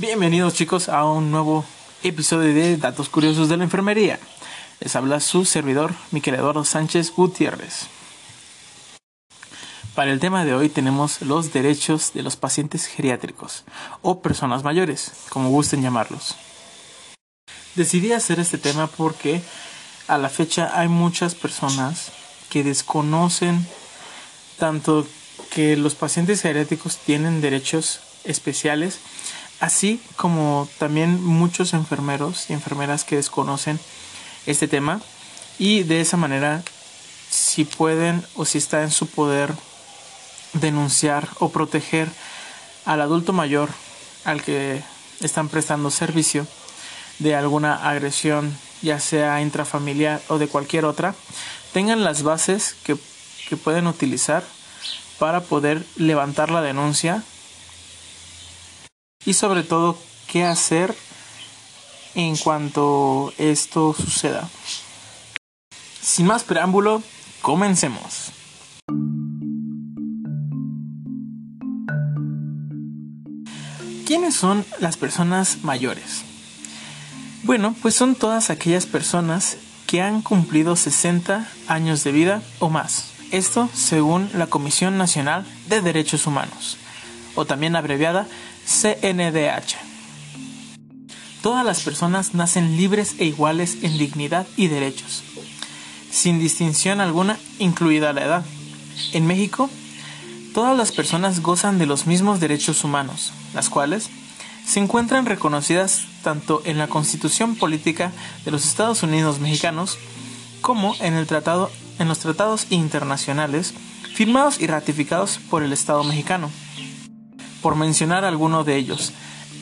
Bienvenidos chicos a un nuevo episodio de Datos Curiosos de la Enfermería. Les habla su servidor, Miquel Eduardo Sánchez Gutiérrez. Para el tema de hoy tenemos los derechos de los pacientes geriátricos o personas mayores, como gusten llamarlos. Decidí hacer este tema porque a la fecha hay muchas personas que desconocen tanto que los pacientes geriátricos tienen derechos especiales así como también muchos enfermeros y enfermeras que desconocen este tema. Y de esa manera si pueden o si está en su poder denunciar o proteger al adulto mayor al que están prestando servicio de alguna agresión ya sea intrafamiliar o de cualquier otra tengan las bases que, que pueden utilizar para poder levantar la denuncia y sobre todo qué hacer en cuanto esto suceda. Sin más preámbulo, comencemos. ¿Quiénes son las personas mayores? Bueno, pues son todas aquellas personas que han cumplido 60 años de vida o más. Esto según la Comisión Nacional de Derechos Humanos, o también abreviada CNDH. Todas las personas nacen libres e iguales en dignidad y derechos, sin distinción alguna, incluida la edad. En México, todas las personas gozan de los mismos derechos humanos, las cuales se encuentran reconocidas tanto en la Constitución Política de los Estados Unidos Mexicanos como en, en los tratados internacionales firmados y ratificados por el Estado mexicano. Por mencionar alguno de ellos,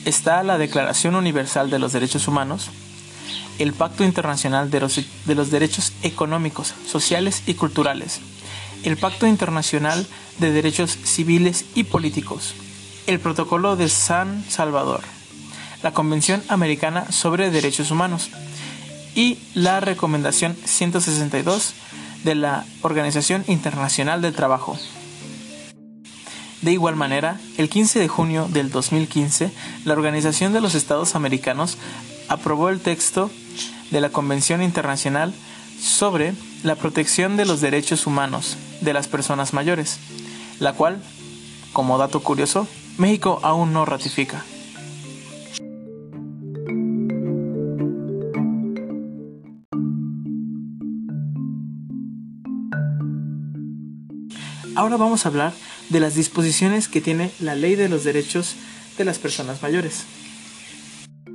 está la Declaración Universal de los Derechos Humanos, el Pacto Internacional de los, Derechos Económicos, Sociales y Culturales, el Pacto Internacional de Derechos Civiles y Políticos, el Protocolo de San Salvador, la Convención Americana sobre Derechos Humanos y la Recomendación 162 de la Organización Internacional del Trabajo. De igual manera, el 15 de junio del 2015, la Organización de los Estados Americanos aprobó el texto de la Convención Internacional sobre la protección de los derechos humanos de las personas mayores, la cual, como dato curioso, México aún no ratifica. Ahora vamos a hablar de las disposiciones que tiene la ley de los derechos de las personas mayores.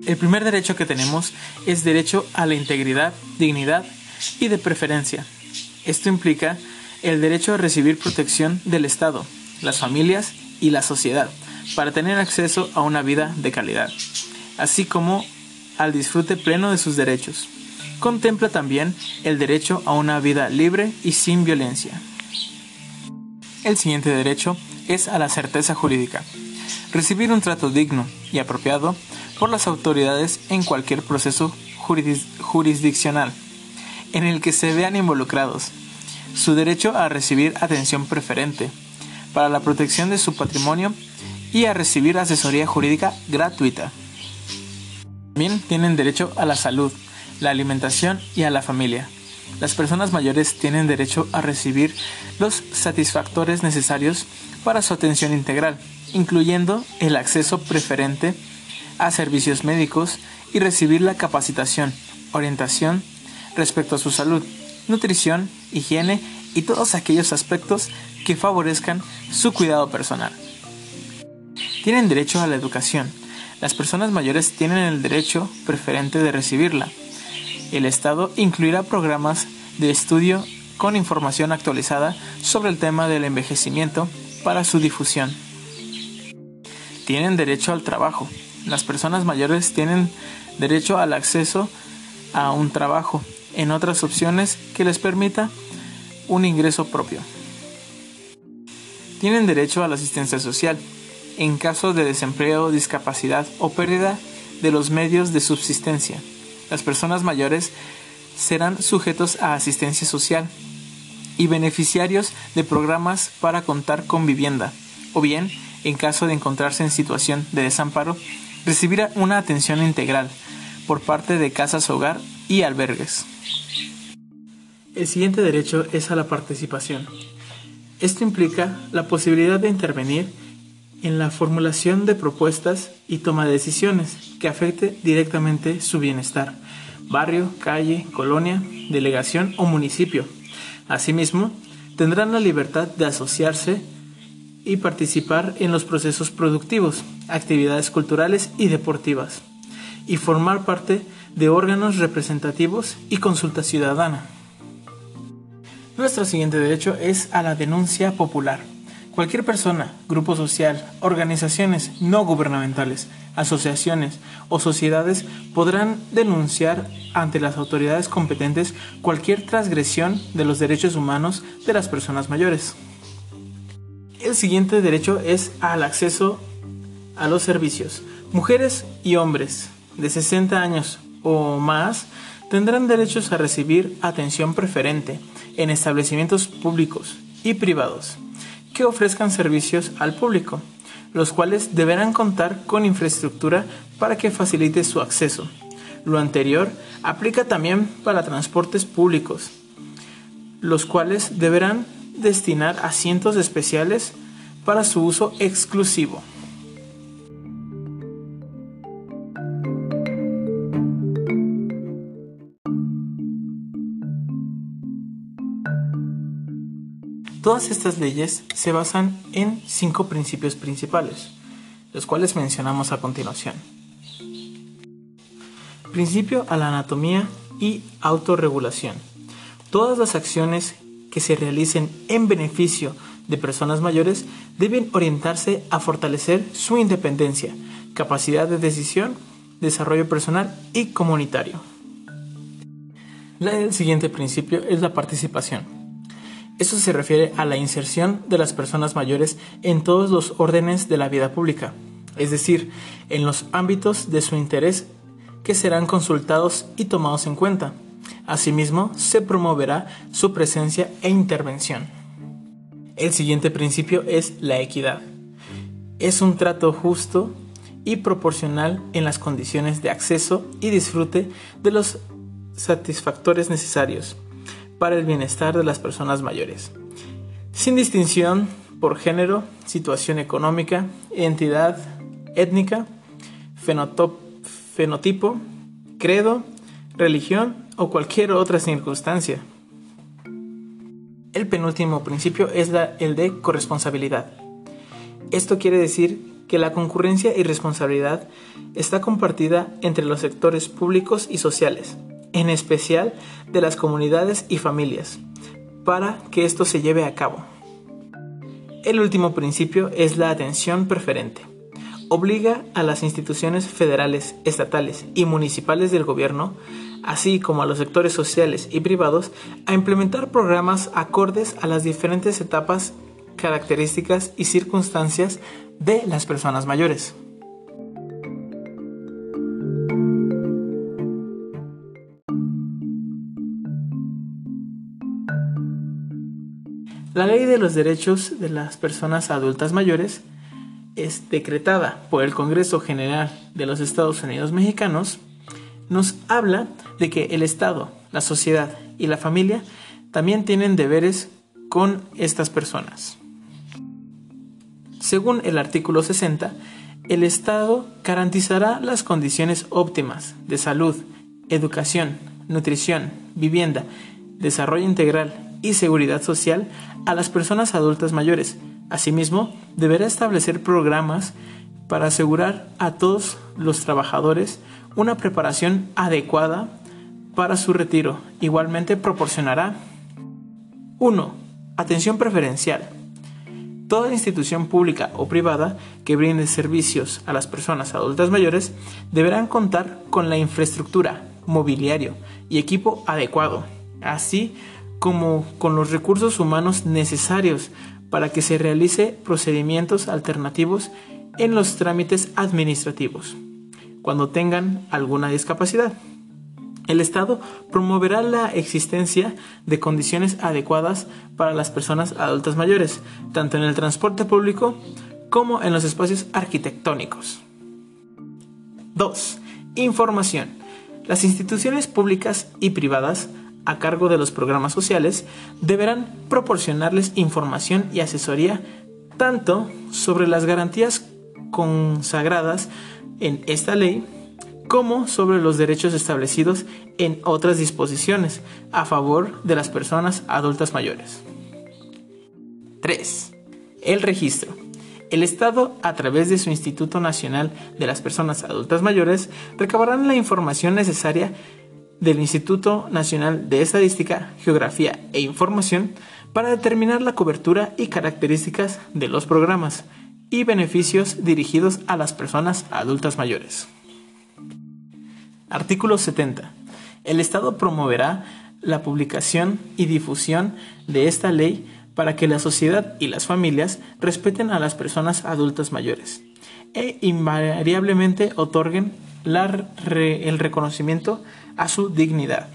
El primer derecho que tenemos es derecho a la integridad, dignidad y de preferencia. Esto implica el derecho a recibir protección del Estado, las familias y la sociedad para tener acceso a una vida de calidad, así como al disfrute pleno de sus derechos. Contempla también el derecho a una vida libre y sin violencia. El siguiente derecho es a la certeza jurídica. Recibir un trato digno y apropiado por las autoridades en cualquier proceso jurisdiccional en el que se vean involucrados. Su derecho a recibir atención preferente para la protección de su patrimonio y a recibir asesoría jurídica gratuita. También tienen derecho a la salud, la alimentación y a la familia. Las personas mayores tienen derecho a recibir los satisfactores necesarios para su atención integral, incluyendo el acceso preferente a servicios médicos y recibir la capacitación, orientación respecto a su salud, nutrición, higiene y todos aquellos aspectos que favorezcan su cuidado personal. Tienen derecho a la educación. Las personas mayores tienen el derecho preferente de recibirla, el Estado incluirá programas de estudio con información actualizada sobre el tema del envejecimiento para su difusión. Tienen derecho al trabajo. Las personas mayores tienen derecho al acceso a un trabajo en otras opciones que les permita un ingreso propio. Tienen derecho a la asistencia social en caso de desempleo, discapacidad o pérdida de los medios de subsistencia las personas mayores serán sujetos a asistencia social y beneficiarios de programas para contar con vivienda, o bien, en caso de encontrarse en situación de desamparo, recibir una atención integral por parte de casas hogar y albergues. El siguiente derecho es a la participación. Esto implica la posibilidad de intervenir en la formulación de propuestas y toma de decisiones que afecte directamente su bienestar, barrio, calle, colonia, delegación o municipio. Asimismo, tendrán la libertad de asociarse y participar en los procesos productivos, actividades culturales y deportivas, y formar parte de órganos representativos y consulta ciudadana. Nuestro siguiente derecho es a la denuncia popular. Cualquier persona, grupo social, organizaciones no gubernamentales, asociaciones o sociedades podrán denunciar ante las autoridades competentes cualquier transgresión de los derechos humanos de las personas mayores. El siguiente derecho es al acceso a los servicios. Mujeres y hombres de 60 años o más tendrán derechos a recibir atención preferente en establecimientos públicos y privados que ofrezcan servicios al público, los cuales deberán contar con infraestructura para que facilite su acceso. Lo anterior aplica también para transportes públicos, los cuales deberán destinar asientos especiales para su uso exclusivo. Todas estas leyes se basan en cinco principios principales, los cuales mencionamos a continuación. Principio a la anatomía y autorregulación. Todas las acciones que se realicen en beneficio de personas mayores deben orientarse a fortalecer su independencia, capacidad de decisión, desarrollo personal y comunitario. El siguiente principio es la participación. Eso se refiere a la inserción de las personas mayores en todos los órdenes de la vida pública, es decir, en los ámbitos de su interés que serán consultados y tomados en cuenta. Asimismo, se promoverá su presencia e intervención. El siguiente principio es la equidad. Es un trato justo y proporcional en las condiciones de acceso y disfrute de los satisfactores necesarios para el bienestar de las personas mayores, sin distinción por género, situación económica, identidad étnica, fenotipo, credo, religión o cualquier otra circunstancia. El penúltimo principio es el de corresponsabilidad. Esto quiere decir que la concurrencia y responsabilidad está compartida entre los sectores públicos y sociales, en especial de las comunidades y familias, para que esto se lleve a cabo. El último principio es la atención preferente. Obliga a las instituciones federales, estatales y municipales del gobierno, así como a los sectores sociales y privados, a implementar programas acordes a las diferentes etapas, características y circunstancias de las personas mayores. La ley de los derechos de las personas adultas mayores es decretada por el Congreso General de los Estados Unidos Mexicanos, nos habla de que el Estado, la sociedad y la familia también tienen deberes con estas personas. Según el artículo 60, el Estado garantizará las condiciones óptimas de salud, educación, nutrición, vivienda, desarrollo integral y seguridad social a las personas adultas mayores. Asimismo, deberá establecer programas para asegurar a todos los trabajadores una preparación adecuada para su retiro. Igualmente proporcionará 1. Atención preferencial. Toda institución pública o privada que brinde servicios a las personas adultas mayores deberán contar con la infraestructura, mobiliario y equipo adecuado, así como con los recursos humanos necesarios para que se realice procedimientos alternativos en los trámites administrativos, cuando tengan alguna discapacidad. El Estado promoverá la existencia de condiciones adecuadas para las personas adultas mayores, tanto en el transporte público como en los espacios arquitectónicos. 2. Información. Las instituciones públicas y privadas a cargo de los programas sociales deberán proporcionarles información y asesoría tanto sobre las garantías consagradas en esta ley como sobre los derechos establecidos en otras disposiciones a favor de las personas adultas mayores. 3. El registro. El Estado, a través de su Instituto Nacional de las Personas Adultas Mayores, recabarán la información necesaria del Instituto Nacional de Estadística, Geografía e Información para determinar la cobertura y características de los programas y beneficios dirigidos a las personas adultas mayores. Artículo 70. El Estado promoverá la publicación y difusión de esta ley para que la sociedad y las familias respeten a las personas adultas mayores e invariablemente otorguen el reconocimiento a su dignidad.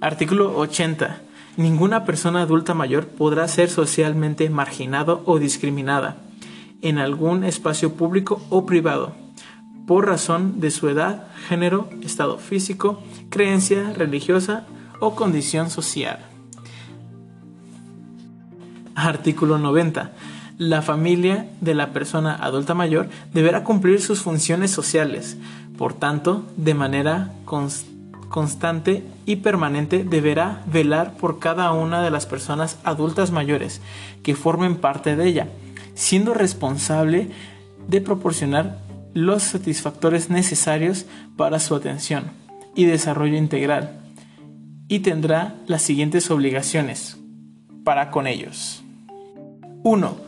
Artículo 80. Ninguna persona adulta mayor podrá ser socialmente marginado o discriminada en algún espacio público o privado por razón de su edad, género, estado físico, creencia religiosa o condición social. Artículo 90 la familia de la persona adulta mayor deberá cumplir sus funciones sociales. Por tanto, de manera constante y permanente deberá velar por cada una de las personas adultas mayores que formen parte de ella, siendo responsable de proporcionar los satisfactores necesarios para su atención y desarrollo integral y tendrá las siguientes obligaciones para con ellos. 1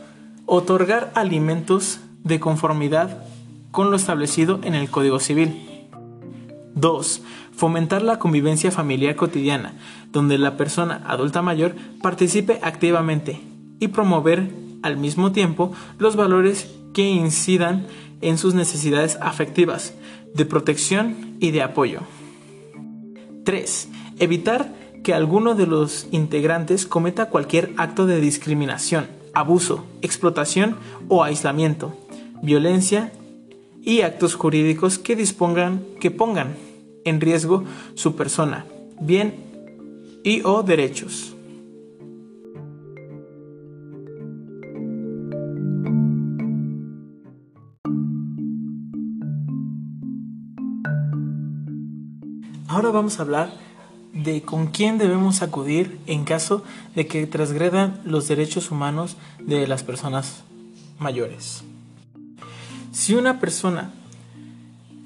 Otorgar alimentos de conformidad con lo establecido en el Código Civil. 2. Fomentar la convivencia familiar cotidiana, donde la persona adulta mayor participe activamente y promover al mismo tiempo los valores que incidan en sus necesidades afectivas, de protección y de apoyo. 3. Evitar que alguno de los integrantes cometa cualquier acto de discriminación abuso, explotación o aislamiento, violencia y actos jurídicos que dispongan que pongan en riesgo su persona, bien y o derechos. Ahora vamos a hablar de con quién debemos acudir en caso de que transgredan los derechos humanos de las personas mayores. Si una persona,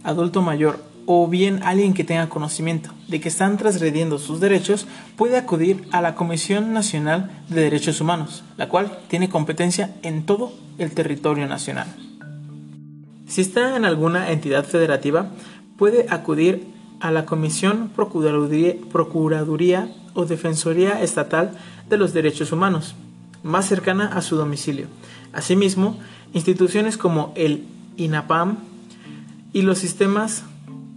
adulto mayor o bien alguien que tenga conocimiento de que están transgrediendo sus derechos, puede acudir a la Comisión Nacional de Derechos Humanos, la cual tiene competencia en todo el territorio nacional. Si está en alguna entidad federativa, puede acudir a la Comisión Procuraduría, o Defensoría Estatal de los Derechos Humanos, más cercana a su domicilio. Asimismo, instituciones como el INAPAM y los sistemas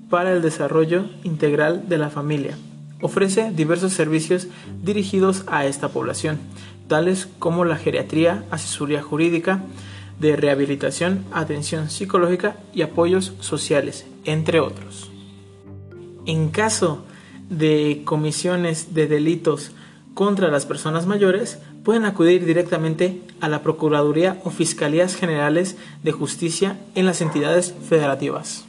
para el desarrollo integral de la familia ofrece diversos servicios dirigidos a esta población, tales como la geriatría, asesoría jurídica, de rehabilitación, atención psicológica y apoyos sociales, entre otros. En caso de comisiones de delitos contra las personas mayores, pueden acudir directamente a la Procuraduría o Fiscalías Generales de Justicia en las entidades federativas.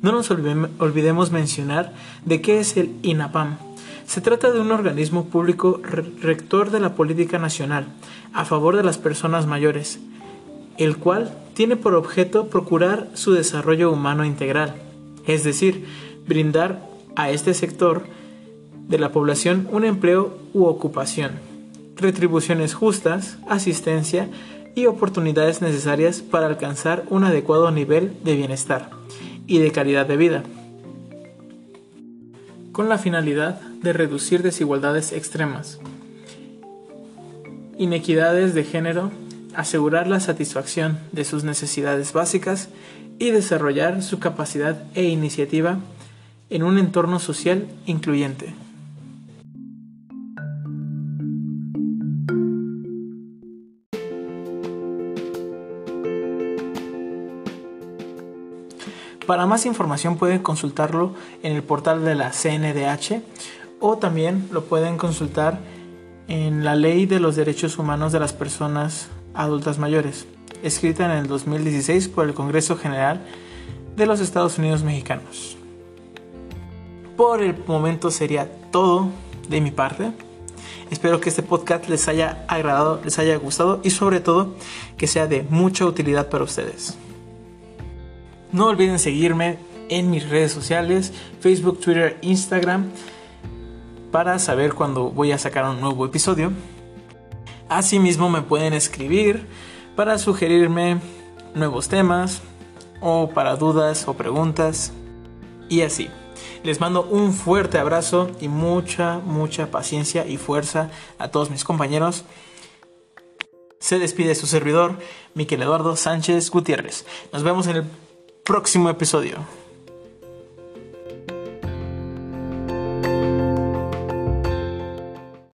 No nos olvidemos mencionar de qué es el INAPAM. Se trata de un organismo público rector de la política nacional a favor de las personas mayores, el cual tiene por objeto procurar su desarrollo humano integral, es decir, brindar a este sector de la población un empleo u ocupación, retribuciones justas, asistencia y oportunidades necesarias para alcanzar un adecuado nivel de bienestar y de calidad de vida, con la finalidad de reducir desigualdades extremas, inequidades de género, asegurar la satisfacción de sus necesidades básicas y desarrollar su capacidad e iniciativa en un entorno social incluyente. Para más información pueden consultarlo en el portal de la CNDH o también lo pueden consultar en la Ley de los Derechos Humanos de las Personas Adultas Mayores, escrita en el 2016 por el Congreso General de los Estados Unidos Mexicanos. Por el momento sería todo de mi parte. Espero que este podcast les haya agradado, les haya gustado y sobre todo que sea de mucha utilidad para ustedes. No olviden seguirme en mis redes sociales, Facebook, Twitter, Instagram, para saber cuando voy a sacar un nuevo episodio. Asimismo me pueden escribir para sugerirme nuevos temas o para dudas o preguntas y así. Les mando un fuerte abrazo y mucha, mucha paciencia y fuerza a todos mis compañeros. Se despide su servidor, Miquel Eduardo Sánchez Gutiérrez. Nos vemos en el próximo episodio.